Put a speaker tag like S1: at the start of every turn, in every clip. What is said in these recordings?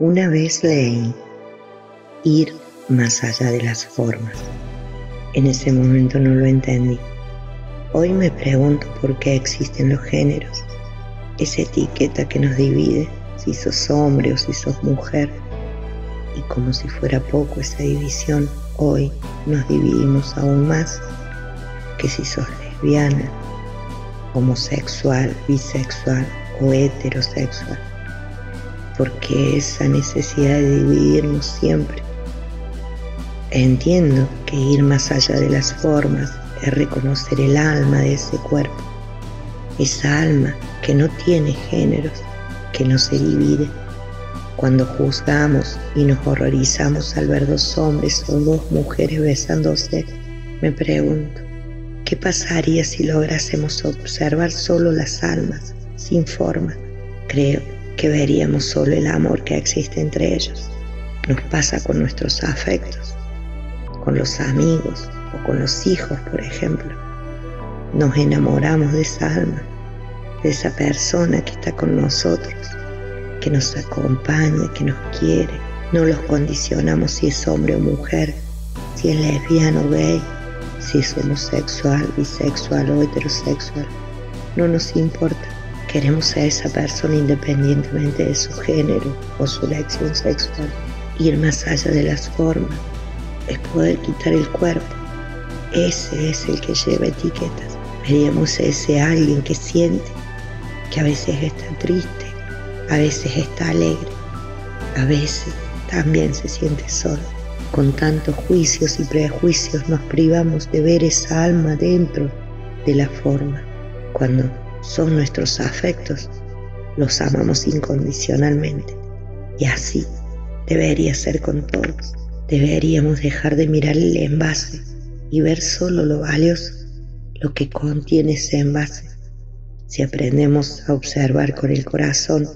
S1: Una vez leí ir más allá de las formas. En ese momento no lo entendí. Hoy me pregunto por qué existen los géneros, esa etiqueta que nos divide si sos hombre o si sos mujer. Y como si fuera poco esa división, hoy nos dividimos aún más que si sos lesbiana, homosexual, bisexual o heterosexual porque esa necesidad de dividirnos siempre. Entiendo que ir más allá de las formas es reconocer el alma de ese cuerpo, esa alma que no tiene géneros, que no se divide. Cuando juzgamos y nos horrorizamos al ver dos hombres o dos mujeres besándose, me pregunto, ¿qué pasaría si lográsemos observar solo las almas, sin forma? Creo que veríamos solo el amor que existe entre ellos. Nos pasa con nuestros afectos, con los amigos o con los hijos, por ejemplo. Nos enamoramos de esa alma, de esa persona que está con nosotros, que nos acompaña, que nos quiere. No los condicionamos si es hombre o mujer, si es lesbiano o gay, si es homosexual, bisexual o heterosexual. No nos importa Queremos a esa persona independientemente de su género o su elección sexual. Ir más allá de las formas es poder quitar el cuerpo. Ese es el que lleva etiquetas. Veríamos a ese alguien que siente, que a veces está triste, a veces está alegre, a veces también se siente solo. Con tantos juicios y prejuicios nos privamos de ver esa alma dentro de la forma. Cuando son nuestros afectos, los amamos incondicionalmente. Y así debería ser con todos. Deberíamos dejar de mirar el envase y ver solo lo valioso, lo que contiene ese envase. Si aprendemos a observar con el corazón,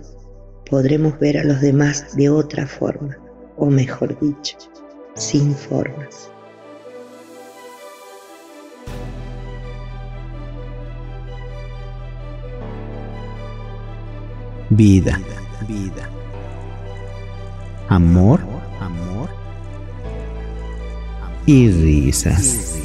S1: podremos ver a los demás de otra forma, o mejor dicho, sin formas.
S2: Vida, vida. Amor, amor y risas.